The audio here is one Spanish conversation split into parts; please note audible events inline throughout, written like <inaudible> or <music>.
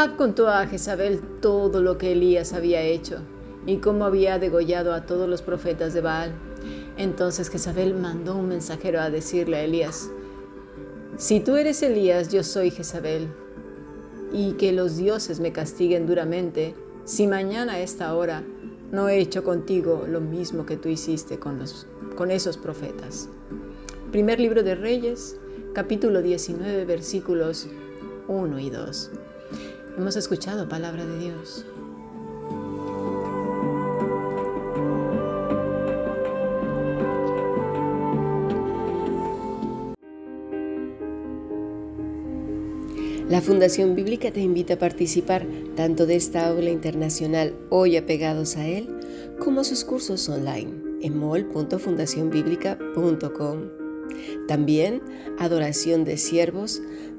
Ahab contó a Jezabel todo lo que Elías había hecho y cómo había degollado a todos los profetas de Baal. Entonces Jezabel mandó un mensajero a decirle a Elías, si tú eres Elías, yo soy Jezabel, y que los dioses me castiguen duramente, si mañana a esta hora no he hecho contigo lo mismo que tú hiciste con, los, con esos profetas. Primer libro de Reyes, capítulo 19, versículos 1 y 2. Hemos escuchado palabra de Dios. La Fundación Bíblica te invita a participar tanto de esta aula internacional hoy apegados a él, como sus cursos online en mol.fundacionbiblica.com. También Adoración de Siervos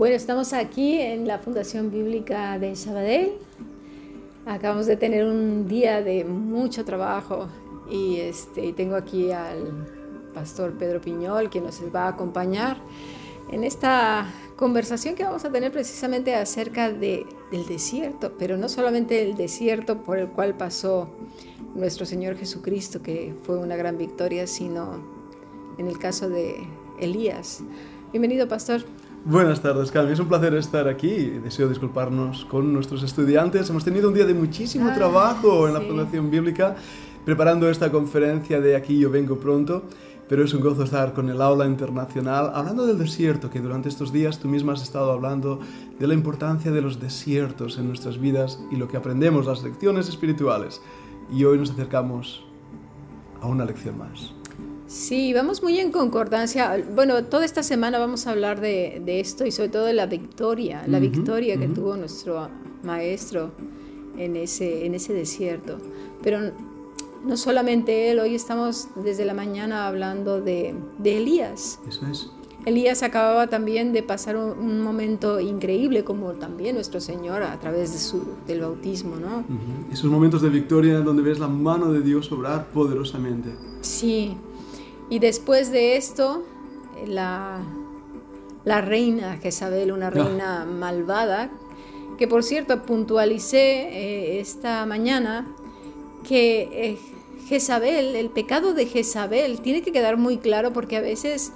Bueno, estamos aquí en la Fundación Bíblica de Sabadell. Acabamos de tener un día de mucho trabajo y este, tengo aquí al pastor Pedro Piñol que nos va a acompañar en esta conversación que vamos a tener precisamente acerca de, del desierto, pero no solamente el desierto por el cual pasó nuestro Señor Jesucristo, que fue una gran victoria, sino en el caso de Elías. Bienvenido, pastor. Buenas tardes, Cami. Es un placer estar aquí. Deseo disculparnos con nuestros estudiantes. Hemos tenido un día de muchísimo ah, trabajo en la Fundación Bíblica preparando esta conferencia de Aquí yo vengo pronto, pero es un gozo estar con el aula internacional hablando del desierto, que durante estos días tú misma has estado hablando de la importancia de los desiertos en nuestras vidas y lo que aprendemos, las lecciones espirituales. Y hoy nos acercamos a una lección más. Sí, vamos muy en concordancia. Bueno, toda esta semana vamos a hablar de, esto y sobre todo de la victoria, la victoria que tuvo nuestro maestro en ese, en ese desierto. Pero no solamente él, hoy estamos desde la mañana hablando de, Elías. Eso es. Elías acababa también de pasar un, momento increíble, como también nuestro Señor a través de su, del bautismo, ¿no? Esos momentos de victoria donde ves la mano de Dios obrar poderosamente. Sí, y después de esto, la, la reina Jezabel, una reina malvada, que por cierto puntualicé eh, esta mañana que eh, Jezabel, el pecado de Jezabel, tiene que quedar muy claro porque a veces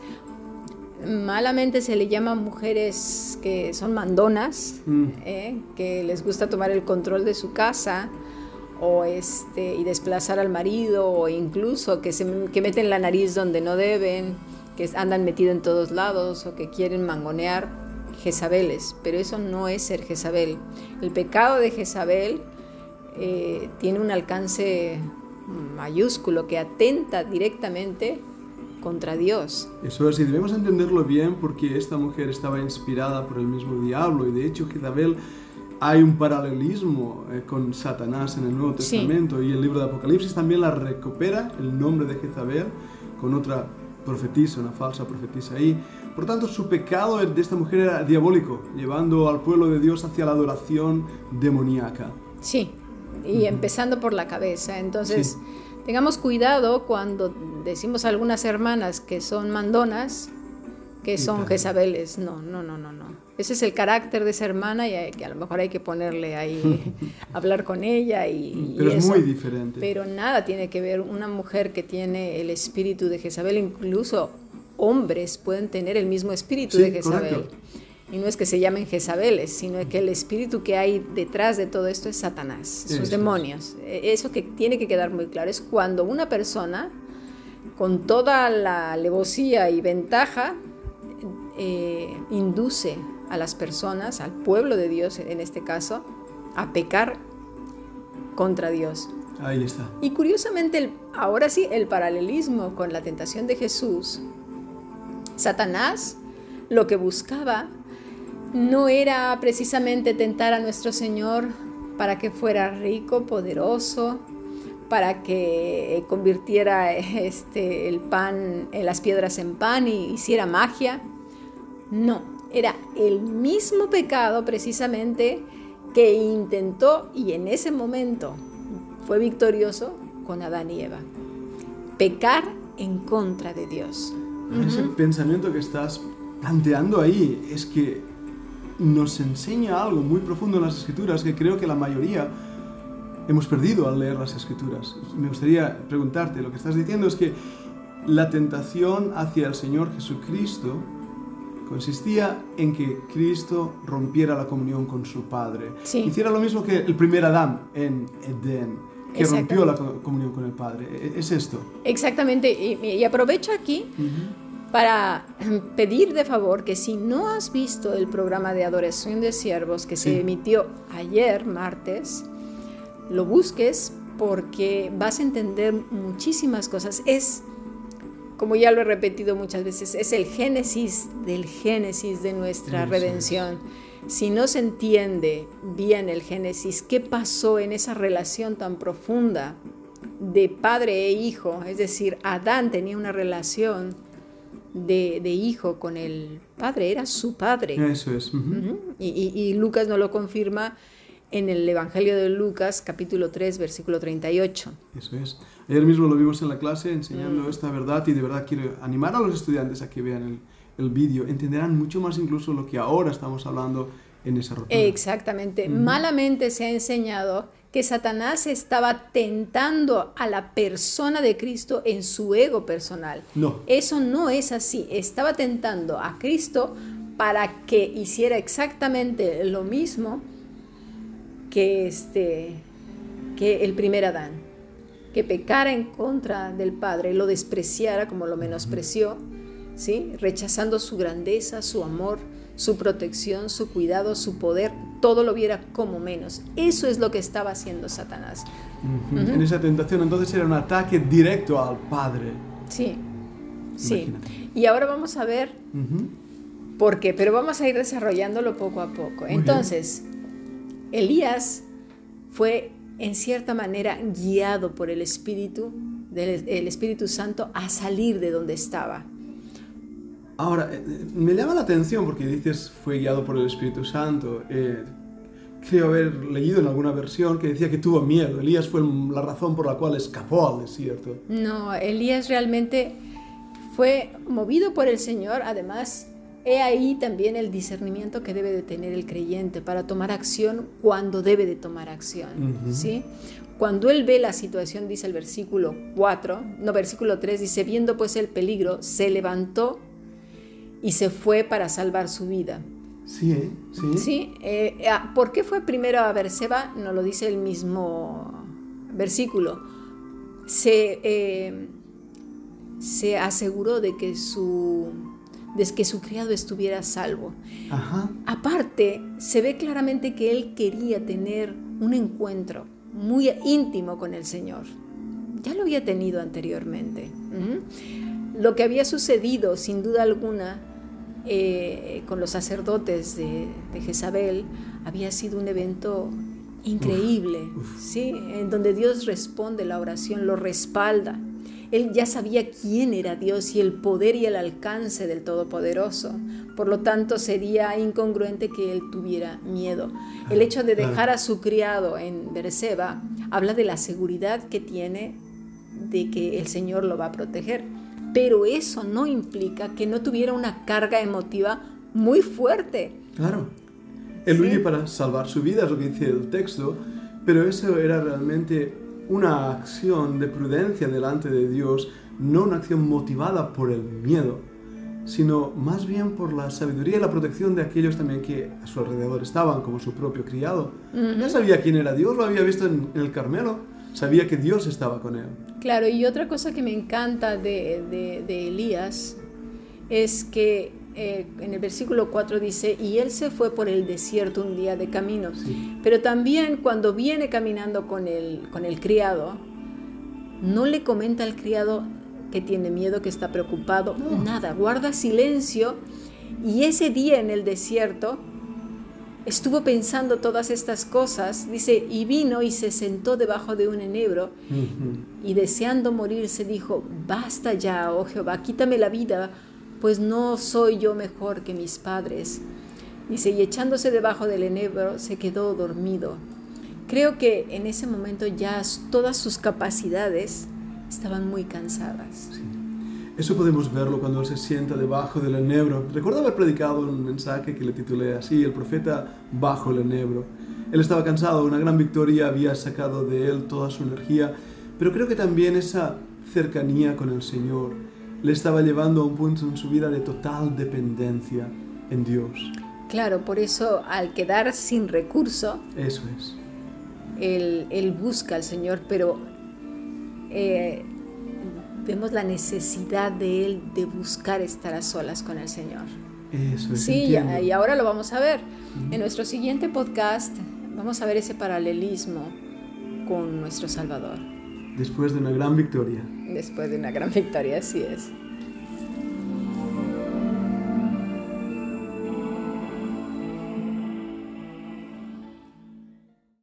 malamente se le llama mujeres que son mandonas, mm. eh, que les gusta tomar el control de su casa, o este, y desplazar al marido o incluso que, se, que meten la nariz donde no deben, que andan metidos en todos lados o que quieren mangonear Jezabeles, pero eso no es ser Jezabel. El pecado de Jezabel eh, tiene un alcance mayúsculo que atenta directamente contra Dios. Eso es, y debemos entenderlo bien porque esta mujer estaba inspirada por el mismo diablo y de hecho Jezabel hay un paralelismo eh, con Satanás en el Nuevo Testamento y el libro de Apocalipsis también la recupera el nombre de Jezabel con otra profetisa, una falsa profetisa ahí. Por tanto, su pecado de esta mujer era diabólico, llevando al pueblo de Dios hacia la adoración demoníaca. Sí, y empezando por la cabeza. Entonces, tengamos cuidado cuando decimos a algunas hermanas que son mandonas, que son Jezabeles. No, no, no, no, no. Ese es el carácter de esa hermana y que a lo mejor hay que ponerle ahí, <laughs> hablar con ella y... Pero es muy diferente. Pero nada tiene que ver una mujer que tiene el espíritu de Jezabel, incluso hombres pueden tener el mismo espíritu de Jezabel. Y no es que se llamen Jezabeles, sino que el espíritu que hay detrás de todo esto es Satanás, sus demonios. E, eso que tiene que quedar muy claro es cuando una persona, con toda la alevosía y ventaja, eh, induce a las personas, al pueblo de Dios en este caso, a pecar contra Dios. Ahí está. Y curiosamente, ahora sí, el paralelismo con la tentación de Jesús, Satanás lo que buscaba no era precisamente tentar a nuestro Señor para que fuera rico, poderoso, para que convirtiera <laughs> este, el pan, las piedras en pan y hiciera magia. No, era el mismo pecado precisamente que intentó y en ese momento fue victorioso con Adán y Eva. Pecar en contra de Dios. Ese pensamiento que estás planteando ahí es que nos enseña algo muy profundo en las escrituras que creo que la mayoría hemos perdido al leer las escrituras. me gustaría preguntarte, lo que estás diciendo es que la tentación hacia el Señor Jesucristo consistía en que Cristo rompiera la comunión con su Padre. Hiciera lo mismo que el primer Adán en Edén, que rompió la comunión con el Padre. E-, ¿Es esto? Exactamente. Y, aprovecho aquí para <clears throat> pedir de favor que si no has visto el programa de adoración de siervos que se emitió ayer, martes, lo busques porque vas a entender muchísimas cosas. Es, como ya lo he repetido muchas veces, es el génesis del génesis de nuestra redención. Si no se entiende bien el génesis, qué pasó en esa relación tan profunda de padre e hijo, es decir, Adán tenía una relación de, hijo con el padre, era su padre. Eso es. y, y Lucas no lo confirma en el Evangelio de Lucas, capítulo 3, versículo 38. Eso es. Ayer mismo lo vimos en la clase enseñando mm. esta verdad y de verdad quiero animar a los estudiantes a que vean el, el vídeo. Entenderán mucho más incluso lo que ahora estamos hablando en esa rotura. Exactamente. Malamente se ha enseñado que Satanás estaba tentando a la persona de Cristo en su ego personal. No. Eso no es así. Estaba tentando a Cristo para que hiciera exactamente lo mismo que, este, que el primer Adán, que pecara en contra del Padre, lo despreciara como lo menospreció, ¿sí? rechazando su grandeza, su amor, su protección, su cuidado, su poder, todo lo viera como menos. Eso es lo que estaba haciendo Satanás. En esa tentación entonces era un ataque directo al Padre. Sí, sí. Y ahora vamos a ver por qué, pero vamos a ir desarrollándolo poco a poco. entonces, Elías fue en cierta manera guiado por el Espíritu, del, el Espíritu Santo a salir de donde estaba. Ahora, eh, me llama la atención porque dices fue guiado por el Espíritu Santo. Eh, creo haber leído en alguna versión que decía que tuvo miedo. Elías fue la razón por la cual escapó al desierto. No, Elías realmente fue movido por el Señor, además He ahí también el discernimiento que debe de tener el creyente para tomar acción cuando debe de tomar acción, ¿sí? Cuando él ve la situación, dice el versículo 4, no, versículo 3, dice, viendo pues el peligro, se levantó y se fue para salvar su vida. Sí, ¿eh? sí. Sí, eh, ah, ¿por qué fue primero a Berseba? No lo dice el mismo versículo. Se, eh, se aseguró de que su de que su criado estuviera salvo. Aparte, se ve claramente que él quería tener un encuentro muy íntimo con el Señor. Ya lo había tenido anteriormente. Lo que había sucedido, sin duda alguna, eh, con los sacerdotes de, Jezabel, había sido un evento increíble, ¿sí? En donde Dios responde la oración, lo respalda. Él ya sabía quién era Dios y el poder y el alcance del Todopoderoso. Por lo tanto, sería incongruente que él tuviera miedo. El hecho de dejar a su criado en Berseba habla de la seguridad que tiene de que el Señor lo va a proteger. Pero eso no implica que no tuviera una carga emotiva muy fuerte. Claro. Él huye para salvar su vida, es lo que dice el texto, pero eso era realmente una acción de prudencia delante de Dios, no una acción motivada por el miedo, sino más bien por la sabiduría y la protección de aquellos también que a su alrededor estaban, como su propio criado. Ya sabía quién era Dios, lo había visto en, el Carmelo, sabía que Dios estaba con él. Claro, y otra cosa que me encanta de, de Elías es que eh, en el versículo 4 dice, y él se fue por el desierto un día de camino. Pero también cuando viene caminando con el, con el criado, no le comenta al criado que tiene miedo, que está preocupado, nada, guarda silencio. Y ese día en el desierto, estuvo pensando todas estas cosas, dice, y vino y se sentó debajo de un enebro y deseando morir se dijo, basta ya, oh Jehová, quítame la vida, pues no soy yo mejor que mis padres. Dice, y echándose debajo del enebro se quedó dormido. Creo que en ese momento ya todas sus capacidades estaban muy cansadas. Eso podemos verlo cuando él se sienta debajo del enebro. Recuerdo haber predicado un mensaje que le titulé así, El profeta bajo el enebro. Él estaba cansado, una gran victoria había sacado de él toda su energía, pero creo que también esa cercanía con el Señor le estaba llevando a un punto en su vida de total dependencia en Dios. Claro, por eso al quedar sin recurso, eso es. Él, busca al Señor, pero eh, vemos la necesidad de él de buscar estar a solas con el Señor. Eso es. Sí, y ahora lo vamos a ver. En nuestro siguiente podcast vamos a ver ese paralelismo con nuestro Salvador. Después de una gran victoria. Después de una gran victoria, así es.